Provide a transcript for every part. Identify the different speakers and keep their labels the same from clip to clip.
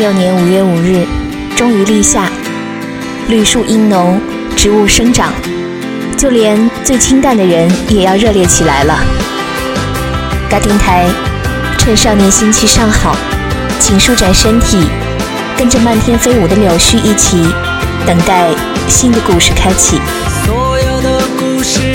Speaker 1: 六年五月五日，终于立夏，绿树阴浓，植物生长，就连最清淡的人也要热烈起来了。嘎电台，趁少年心气尚好，请舒展身体，跟着漫天飞舞的柳絮一起，等待新的故事开启。
Speaker 2: 所有的故事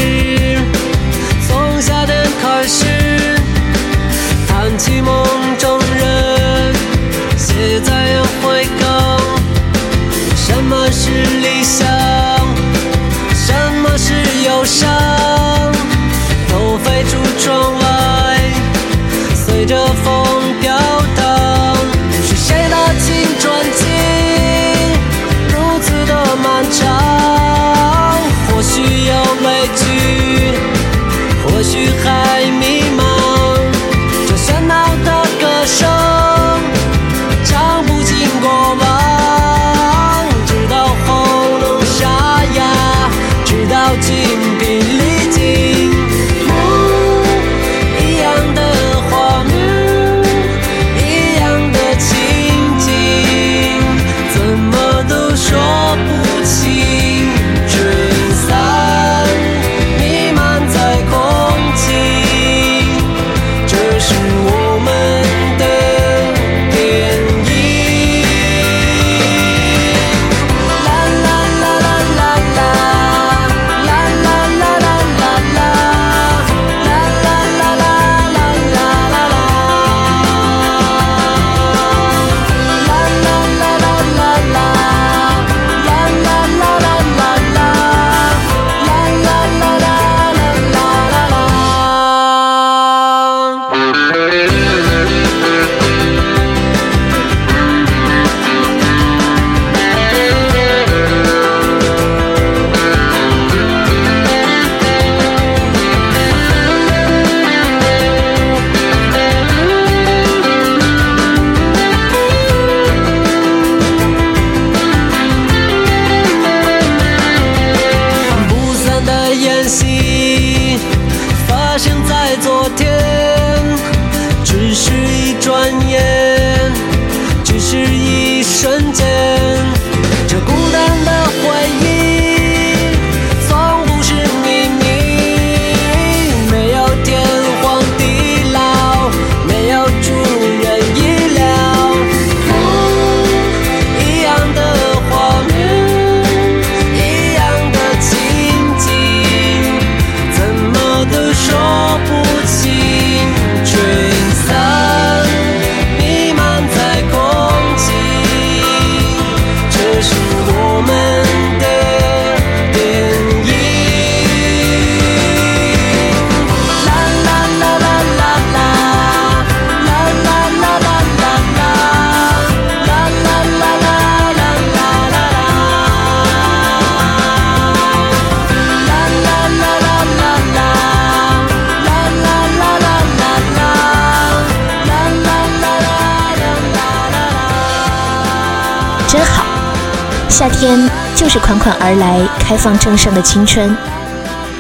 Speaker 2: 夏天
Speaker 1: 就是款款而来、开放正盛的青春。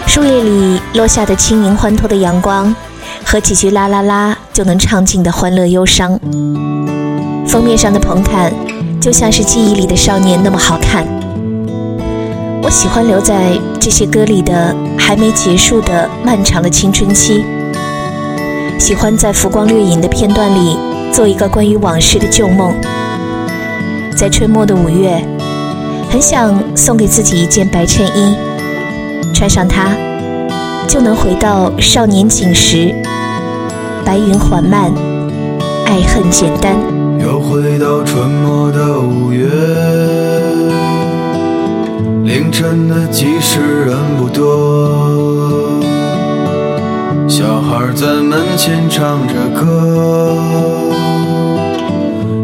Speaker 1: 树叶里落下的轻盈欢脱的阳光，和几句啦啦啦就能唱尽的欢乐忧伤。封面上的彭坦，就像是记忆里的少年那么好看。我喜欢留在这些歌里的还没结束的漫长的青春期，喜欢在浮光掠影的片段里做一个关于往事的旧梦。在春末的五月，很想送给自己一件白衬衣，穿上它，就能回到少年锦时。白云缓慢，爱恨简单。
Speaker 3: 又回到春末的五月，凌晨的集市人不多，小孩在门前唱着歌，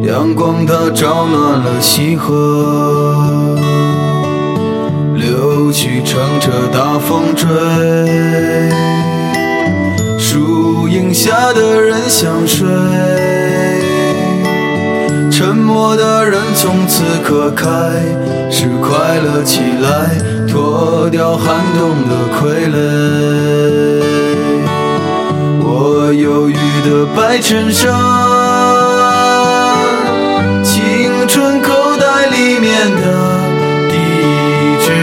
Speaker 3: 阳光它照暖了溪河，柳絮乘着大风追，树荫下的人想睡。沉默的人从此刻开始快乐起来，脱掉寒冬的傀儡。我忧郁的白衬衫，青春口袋里面的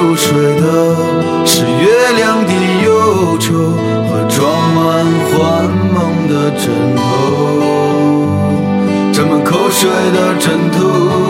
Speaker 3: 入睡的是月亮的忧愁和装满幻梦的枕头，沾满口水的枕头。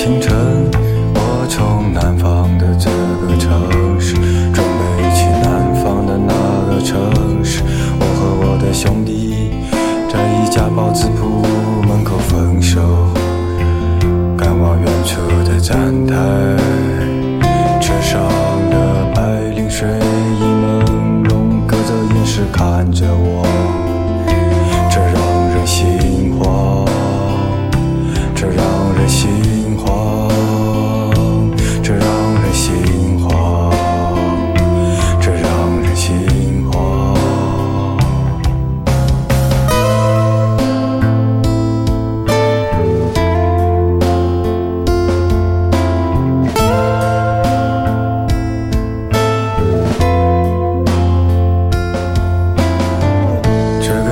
Speaker 4: 清晨，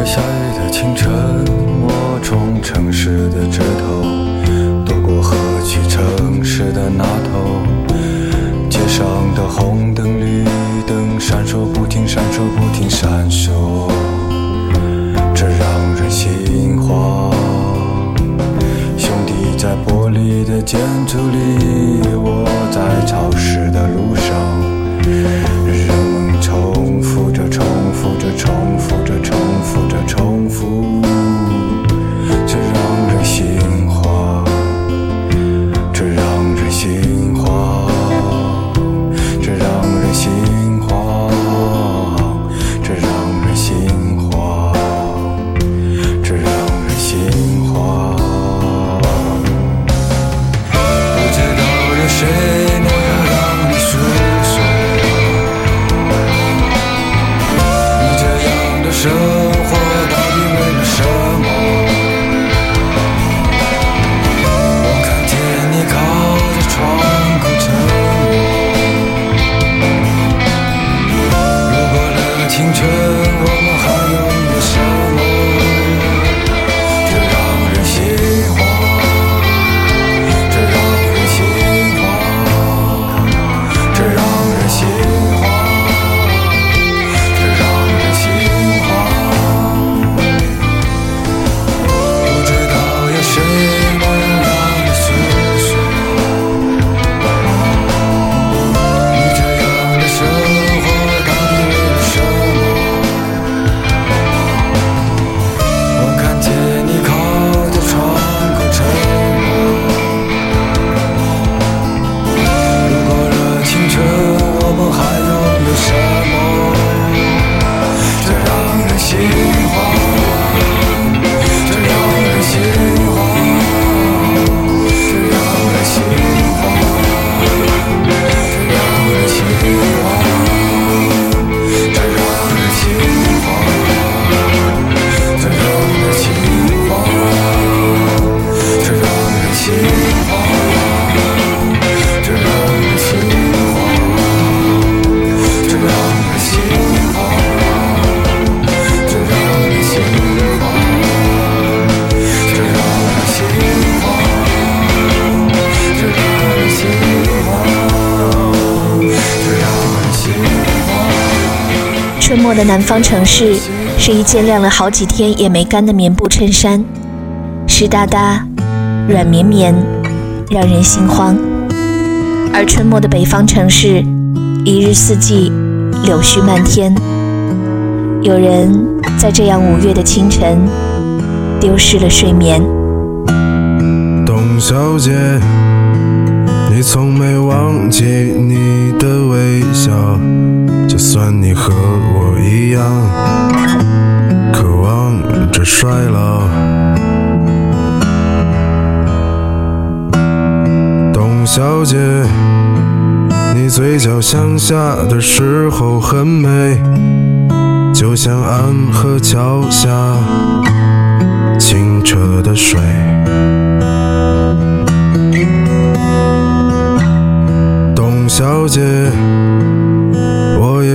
Speaker 4: 下雨的清晨，我从城市的枝头躲过河去城市的那头。街上的红灯绿灯闪烁不停，闪烁不停，闪烁，这让人心慌。兄弟在玻璃的建筑里，
Speaker 5: 我在潮湿的路
Speaker 4: 上。的南方城市是一件晾了好几天也没干的棉布衬衫，湿哒哒、软绵绵，让人心慌。而春末的北方城市，一日四季柳絮漫天。有人在这样五月的清晨，丢失了睡眠。
Speaker 6: 董小姐，你从没忘记你的微笑，就算你和我一样，渴望着衰老。董小姐，你嘴角向下的时候很美，就像安河桥下清澈的水。董小姐，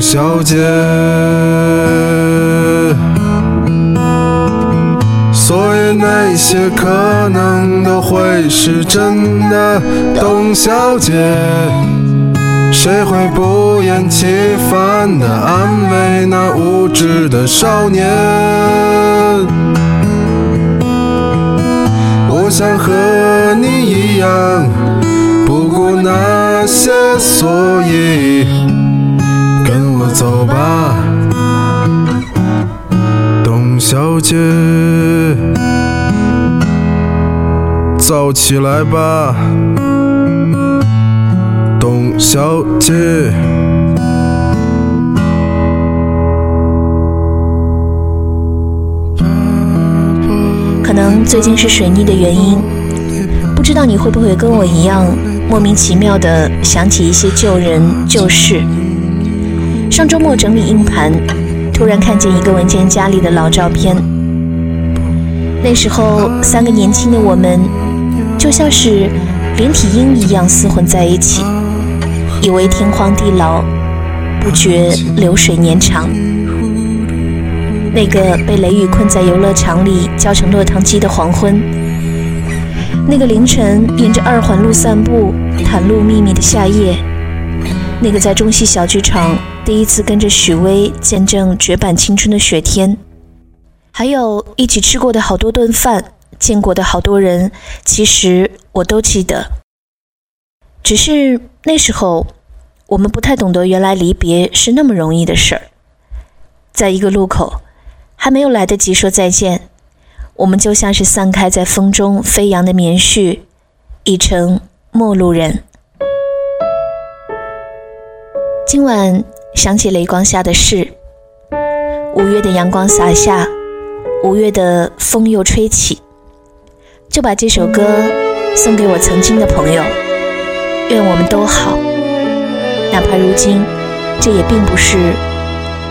Speaker 6: 董小姐，所以那些可能都会是真的，董小姐。谁会不厌其烦地安慰那无知的少年？我想和你一样，不顾那些，所以走吧，董小姐，走起来吧。董小姐，
Speaker 1: 可能最近是水逆的原因，不知道你会不会跟我一样，莫名其妙的想起一些旧人旧事。上周末整理硬盘，突然看见一个文件夹里的老照片。那时候，三个年轻的我们，就像是连体婴一样厮混在一起，以为天荒地老，不觉流水年长。那个被雷雨困在游乐场里叫成落汤鸡的黄昏，那个凌晨沿着二环路散步袒露秘密的夏夜，那个在中戏小剧场第一次跟着许巍见证绝版青春的雪天，还有一起吃过的好多顿饭，见过的好多人，其实我都记得。只是那时候，我们不太懂得原来离别是那么容易的事儿，在一个路口。还没有来得及说再见，我们就像是散开在风中飞扬的棉絮，已成陌路人。今晚想起雷光下的事，五月的阳光洒下，五月的风又吹起，就把这首歌送给我曾经的朋友，愿我们都好，哪怕如今，这也并不是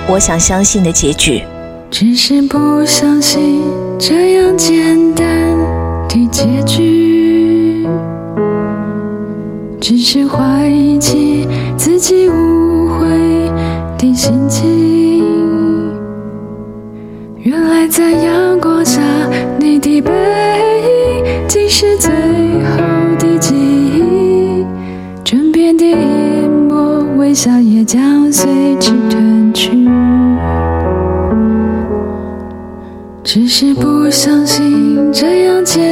Speaker 1: 我想相信的结局。
Speaker 7: 只是不相信这样简单的结局，只是怀疑起自己无的心情。原来在阳光下，你的背影竟是最后的记忆，枕边的一抹微笑也将随之褪去。只是不相信这样简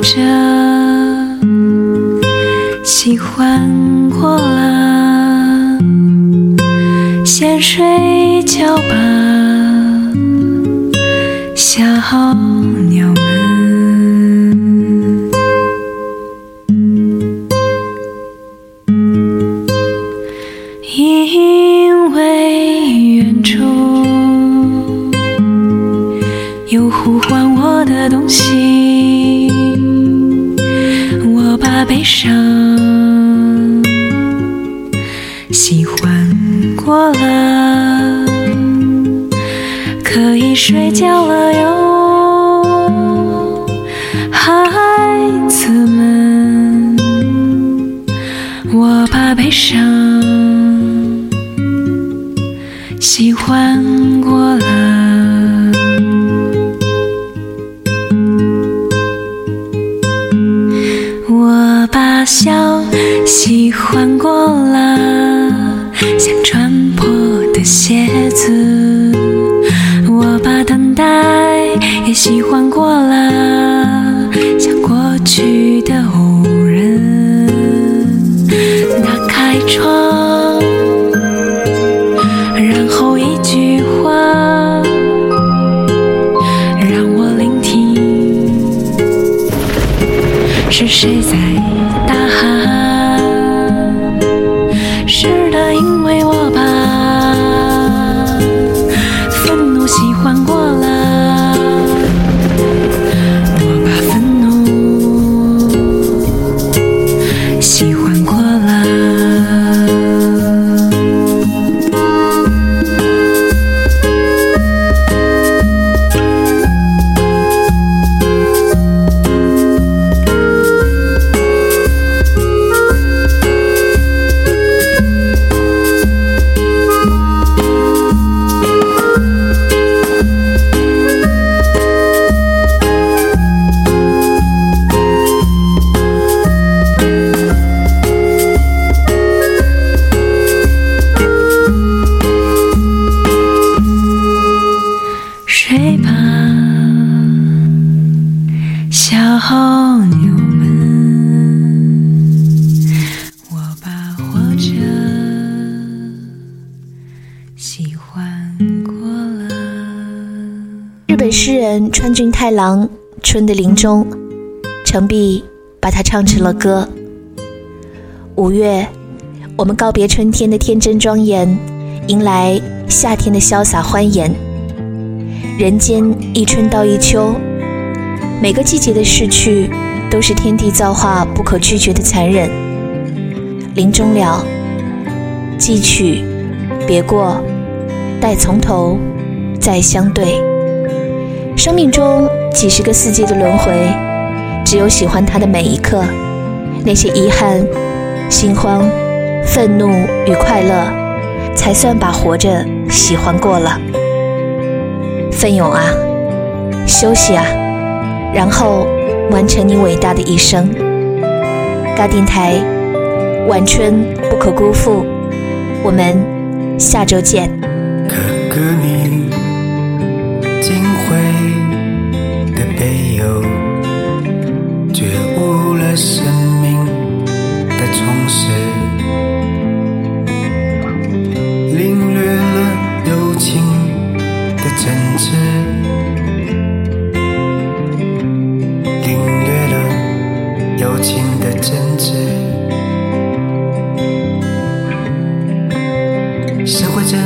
Speaker 2: 着喜欢过了先睡觉吧小笑喜欢过了像穿破的鞋子。我把等待也喜欢过了
Speaker 1: 郎春的林中，澄碧把它唱成了歌。五月，我们告别春天的天真庄严，迎来夏天的潇洒欢颜。人间一春到一秋，每个季节的逝去，都是天地造化不可拒绝的残忍。林中了，寄去，别过，待从头再相对。生命中。几十个四季的轮回，只有喜欢它的每一刻，那些遗憾。心慌、愤怒与快乐，才算把活着喜欢过了。奋勇啊，休息啊，然后完成你伟大的一生。嘎电台，晚春不可辜负。我们下周见。
Speaker 8: 哥哥，你没有，觉悟了生命。的充实，领略了友情的真挚，领略了友情的真挚。社会真